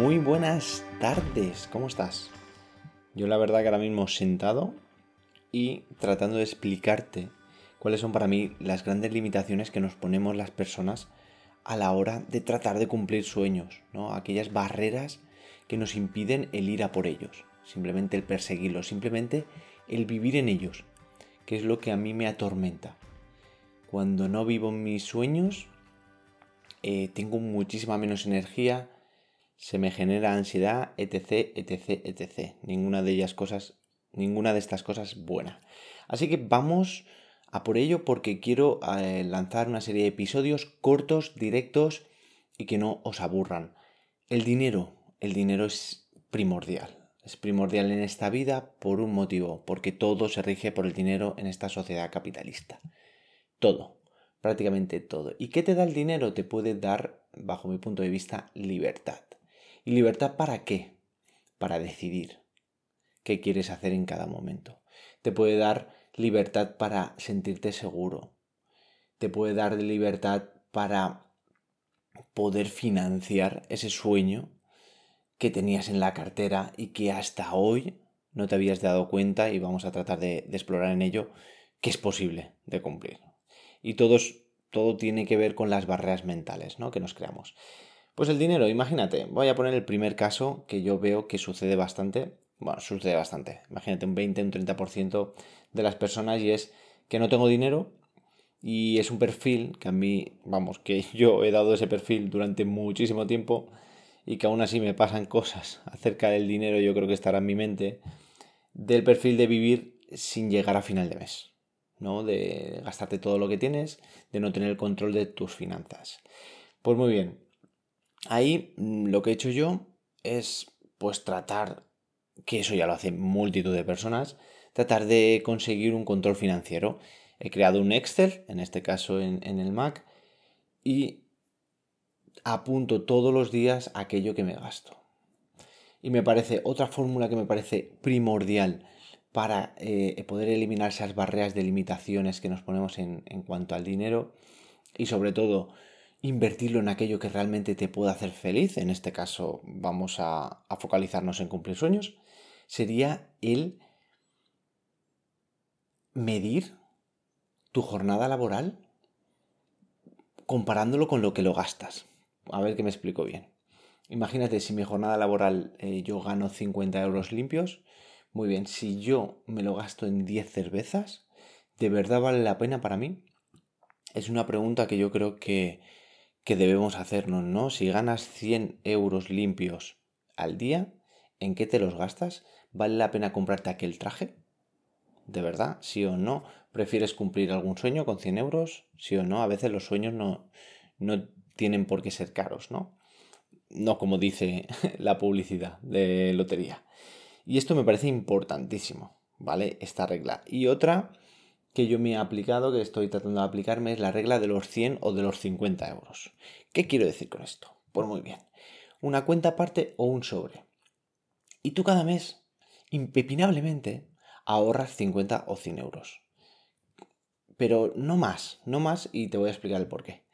Muy buenas tardes, ¿cómo estás? Yo la verdad que ahora mismo sentado y tratando de explicarte cuáles son para mí las grandes limitaciones que nos ponemos las personas a la hora de tratar de cumplir sueños, ¿no? Aquellas barreras que nos impiden el ir a por ellos, simplemente el perseguirlos, simplemente el vivir en ellos, que es lo que a mí me atormenta. Cuando no vivo mis sueños, eh, tengo muchísima menos energía, se me genera ansiedad, etc, etc, etc. Ninguna de ellas cosas, ninguna de estas cosas buena. Así que vamos a por ello porque quiero eh, lanzar una serie de episodios cortos, directos y que no os aburran. El dinero, el dinero es primordial. Es primordial en esta vida por un motivo, porque todo se rige por el dinero en esta sociedad capitalista. Todo, prácticamente todo. ¿Y qué te da el dinero? Te puede dar, bajo mi punto de vista, libertad. ¿Y libertad para qué? Para decidir qué quieres hacer en cada momento. Te puede dar libertad para sentirte seguro. Te puede dar libertad para poder financiar ese sueño que tenías en la cartera y que hasta hoy no te habías dado cuenta y vamos a tratar de, explorar en ello que es posible de cumplir. Y todos, todo tiene que ver con las barreras mentales ¿no? que nos creamos. Pues el dinero, imagínate, voy a poner el primer caso que yo veo que sucede bastante, bueno, sucede bastante, imagínate un 20, un 30% de las personas y es que no tengo dinero y es un perfil que a mí, vamos, que yo he dado ese perfil durante muchísimo tiempo y que aún así me pasan cosas acerca del dinero, yo creo que estará en mi mente, del perfil de vivir sin llegar a final de mes, ¿no? De gastarte todo lo que tienes, de no tener el control de tus finanzas. Pues muy bien, ahí mm, lo que he hecho yo es pues tratar, que eso ya lo hacen multitud de personas, tratar de conseguir un control financiero. He creado un Excel, en este caso en, en el Mac, y apunto todos los días aquello que me gasto. Y me parece otra fórmula que me parece primordial para eh, poder eliminar esas barreras de limitaciones que nos ponemos en, cuanto al dinero y sobre todo invertirlo en aquello que realmente te pueda hacer feliz, en este caso vamos a, focalizarnos en cumplir sueños, sería el medir tu jornada laboral comparándolo con lo que lo gastas. A ver que me explico bien. Imagínate si mi jornada laboral eh, yo gano 50 euros limpios. Muy bien, si yo me lo gasto en 10 cervezas, ¿de verdad vale la pena para mí? Es una pregunta que yo creo que, que debemos hacernos, ¿no? Si ganas 100 euros limpios al día, ¿en qué te los gastas? ¿Vale la pena comprarte aquel traje? ¿De verdad? ¿Sí o no? ¿Prefieres cumplir algún sueño con 100 euros? ¿Sí o no? A veces los sueños no, no tienen por qué ser caros, ¿no? No como dice la publicidad de lotería. Y esto me parece importantísimo, ¿vale? Esta regla. Y otra que yo me he aplicado, que estoy tratando de aplicarme, es la regla de los 100 o de los 50 euros. ¿Qué quiero decir con esto? Pues muy bien. Una cuenta aparte o un sobre. Y tú cada mes, impepinablemente, ahorras 50 o 100 euros. Pero no más, no más y te voy a explicar el por qué.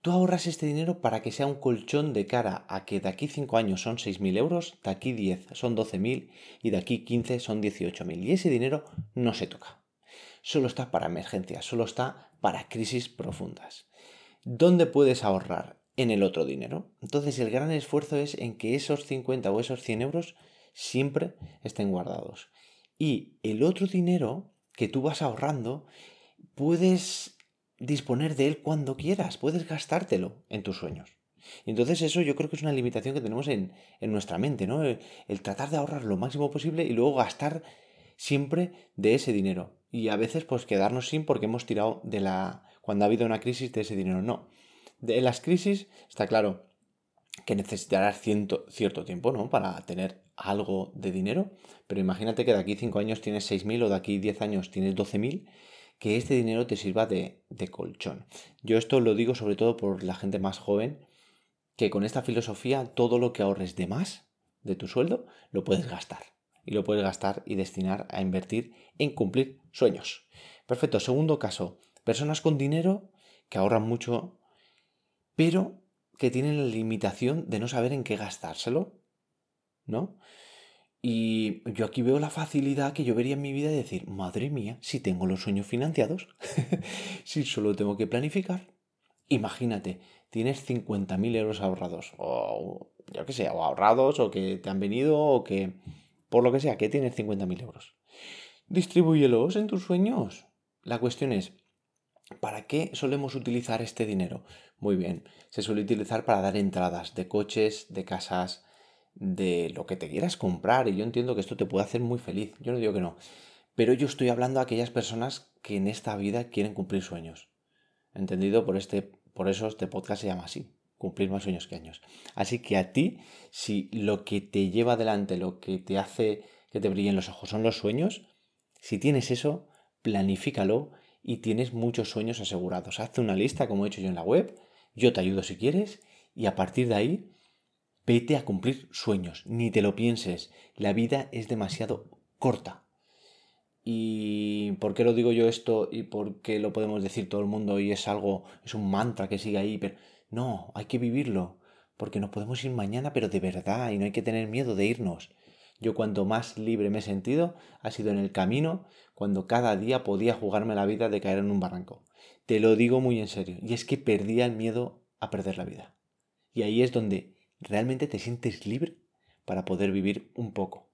Tú ahorras este dinero para que sea un colchón de cara a que de aquí 5 años son 6.000 euros, de aquí 10 son 12.000 y de aquí 15 son 18.000. Y ese dinero no se toca. Solo está para emergencias, solo está para crisis profundas. ¿Dónde puedes ahorrar? En el otro dinero. Entonces el gran esfuerzo es en que esos 50 o esos 100 euros siempre estén guardados. Y el otro dinero que tú vas ahorrando, puedes disponer de él cuando quieras, puedes gastártelo en tus sueños. Entonces eso yo creo que es una limitación que tenemos en, nuestra mente, ¿no? El, tratar de ahorrar lo máximo posible y luego gastar siempre de ese dinero. Y a veces pues quedarnos sin porque hemos tirado de la... cuando ha habido una crisis de ese dinero. No. De las crisis está claro que necesitarás cierto tiempo, ¿no? Para tener algo de dinero. Pero imagínate que de aquí 5 años tienes 6.000 o de aquí 10 años tienes 12.000 que este dinero te sirva de, colchón. Yo esto lo digo sobre todo por la gente más joven, que con esta filosofía todo lo que ahorres de más de tu sueldo lo puedes gastar. Y lo puedes gastar y destinar a invertir en cumplir sueños. Perfecto. Segundo caso, personas con dinero que ahorran mucho, pero que tienen la limitación de no saber en qué gastárselo, ¿no? Y yo aquí veo la facilidad que yo vería en mi vida de decir, madre mía, si tengo los sueños financiados, si solo tengo que planificar. Imagínate, tienes 50.000 euros ahorrados, o yo que sé, o ahorrados, o que te han venido, o que, por lo que sea, que tienes 50.000 euros. Distribúyelos en tus sueños. La cuestión es, ¿para qué solemos utilizar este dinero? Muy bien, se suele utilizar para dar entradas de coches, de casas, de lo que te quieras comprar. Y yo entiendo que esto te puede hacer muy feliz. Yo no digo que no. Pero yo estoy hablando a aquellas personas que en esta vida quieren cumplir sueños. ¿Entendido? Por, este, por eso este podcast se llama así. Cumplir más sueños que años. Así que a ti, si lo que te lleva adelante, lo que te hace que te brillen los ojos son los sueños, si tienes eso, planifícalo y tienes muchos sueños asegurados. Hazte una lista, como he hecho yo en la web. Yo te ayudo si quieres. Y a partir de ahí, Vete a cumplir sueños, ni te lo pienses. La vida es demasiado corta. ¿Y por qué lo digo yo esto y por qué lo podemos decir todo el mundo y es algo, es un mantra que sigue ahí? Pero no, hay que vivirlo, porque nos podemos ir mañana, pero de verdad, y no hay que tener miedo de irnos. Yo cuanto más libre me he sentido ha sido en el camino cuando cada día podía jugarme la vida de caer en un barranco. Te lo digo muy en serio, y es que perdía el miedo a perder la vida. Y ahí es donde realmente te sientes libre para poder vivir un poco.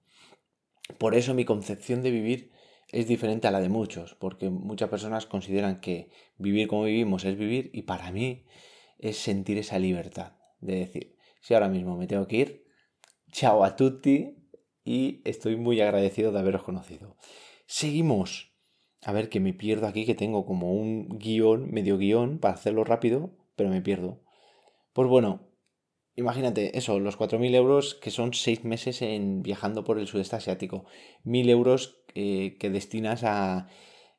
Por eso mi concepción de vivir es diferente a la de muchos, porque muchas personas consideran que vivir como vivimos es vivir y para mí es sentir esa libertad de decir, si ahora mismo me tengo que ir, chao a tutti y estoy muy agradecido de haberos conocido. Seguimos. A ver que me pierdo aquí, que tengo como un guion, medio guion, para hacerlo rápido, pero me pierdo. Pues bueno, imagínate eso, los 4.000 euros que son 6 meses en viajando por el sudeste asiático, 1.000 euros eh, que destinas a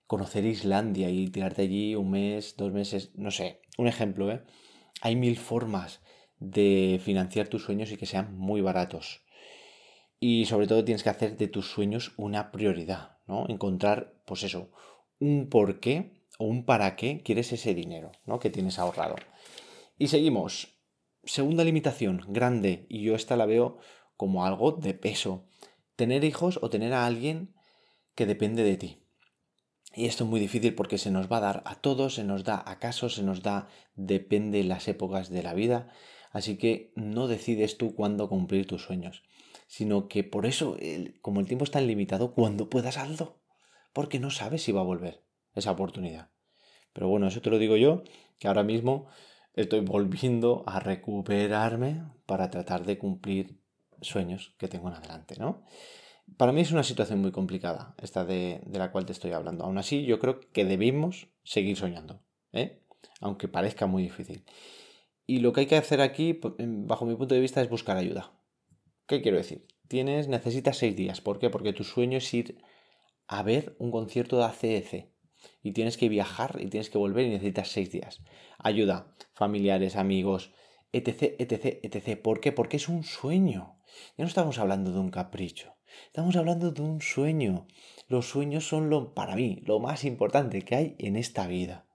conocer Islandia y tirarte allí un mes, dos meses, no sé, un ejemplo, ¿eh? Hay mil formas de financiar tus sueños y que sean muy baratos. Y sobre todo tienes que hacer de tus sueños una prioridad, ¿no? Encontrar, pues eso, un por qué o un para qué quieres ese dinero, ¿no? Que tienes ahorrado. Y seguimos. Segunda limitación, grande, y yo esta la veo como algo de peso. Tener hijos o tener a alguien que depende de ti. Y esto es muy difícil porque se nos va a dar a todos, se nos da acaso, se nos da depende las épocas de la vida. Así que no decides tú cuándo cumplir tus sueños, sino que por eso, como el tiempo es tan limitado, cuando puedas hazlo, porque no sabes si va a volver esa oportunidad. Pero bueno, eso te lo digo yo, que ahora mismo estoy volviendo a recuperarme para tratar de cumplir sueños que tengo en adelante, ¿no? Para mí es una situación muy complicada, esta de, la cual te estoy hablando. Aún así, yo creo que debemos seguir soñando, ¿eh? aunque parezca muy difícil. Y lo que hay que hacer aquí, bajo mi punto de vista, es buscar ayuda. ¿Qué quiero decir? Tienes, necesitas seis días. ¿Por qué? Porque tu sueño es ir a ver un concierto de ACEC y tienes que viajar y tienes que volver y necesitas seis días. Ayuda, familiares, amigos, etc, etc, etc. ¿Por qué? Porque es un sueño. Ya no estamos hablando de un capricho. Estamos hablando de un sueño. Los sueños son lo, para mí, lo más importante que hay en esta vida.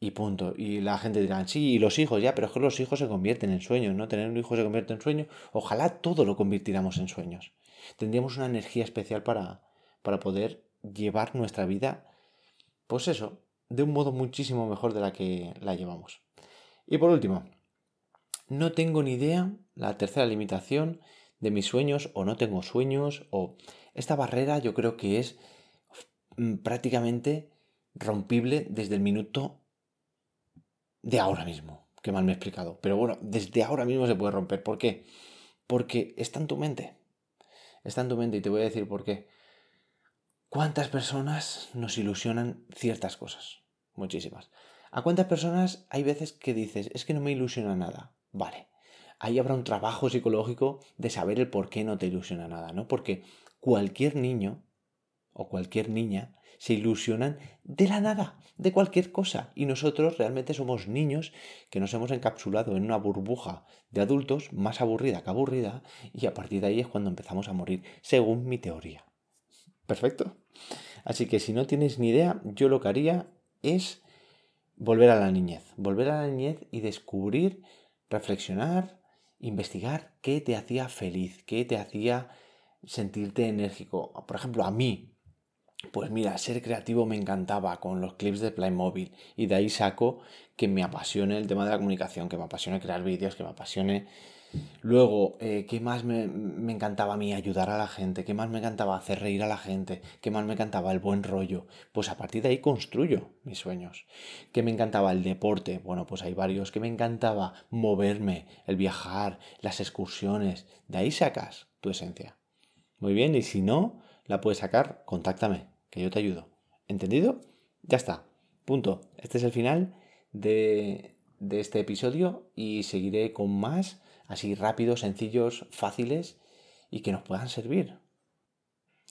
Y punto. Y la gente dirá, sí, y los hijos, ya, pero es que los hijos se convierten en sueños, ¿no? Tener un hijo se convierte en sueño. Ojalá todo lo convirtiéramos en sueños. Tendríamos una energía especial para, para poder llevar nuestra vida pues eso, de un modo muchísimo mejor de la que la llevamos. Y por último, no tengo ni idea, la tercera limitación de mis sueños o no tengo sueños o esta barrera yo creo que es mm, prácticamente rompible desde el minuto de ahora mismo. Qué mal me he explicado. Pero bueno, desde ahora mismo se puede romper. ¿Por qué? Porque está en tu mente. Está en tu mente y te voy a decir por qué. ¿Cuántas personas nos ilusionan ciertas cosas? Muchísimas. ¿A cuántas personas hay veces que dices, es que no me ilusiona nada? Vale. Ahí habrá un trabajo psicológico de saber el por qué no te ilusiona nada, ¿no? Porque cualquier niño o cualquier niña se ilusionan de la nada, de cualquier cosa. Y nosotros realmente somos niños que nos hemos encapsulado en una burbuja de adultos más aburrida que aburrida y a partir de ahí es cuando empezamos a morir, según mi teoría. Perfecto. Así que si no tienes ni idea, yo lo que haría es volver a la niñez. Volver a la niñez y descubrir reflexionar, investigar qué te hacía feliz, qué te hacía sentirte enérgico. Por ejemplo, a mí, pues mira, ser creativo me encantaba con los clips de Playmobil y de ahí saco que me apasione el tema de la comunicación, que me apasione crear vídeos, que me apasione... Luego, eh, ¿qué más me, me, encantaba a mí? Ayudar a la gente, ¿qué más me encantaba? Hacer reír a la gente, ¿qué más me encantaba? El buen rollo. Pues a partir de ahí construyo mis sueños. ¿Qué me encantaba? El deporte. Bueno, pues hay varios. ¿Qué me encantaba? Moverme, el viajar, las excursiones. De ahí sacas tu esencia. Muy bien, y si no la puedes sacar, contáctame que yo te ayudo. ¿Entendido? Ya está. Punto. Este es el final de, de este episodio y seguiré con más, así rápidos, sencillos, fáciles y que nos puedan servir.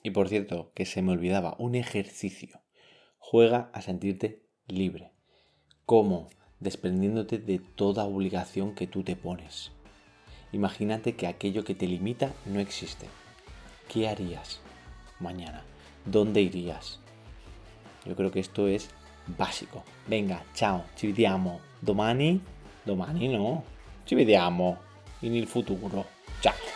Y por cierto, que se me olvidaba, un ejercicio. Juega a sentirte libre. ¿Cómo? Desprendiéndote de toda obligación que tú te pones. Imagínate que aquello que te limita no existe. ¿Qué harías mañana? ¿dónde irías? Yo creo que esto es básico. Venga, ciao, ci vediamo domani. Domani no, ci vediamo in il futuro. Ciao.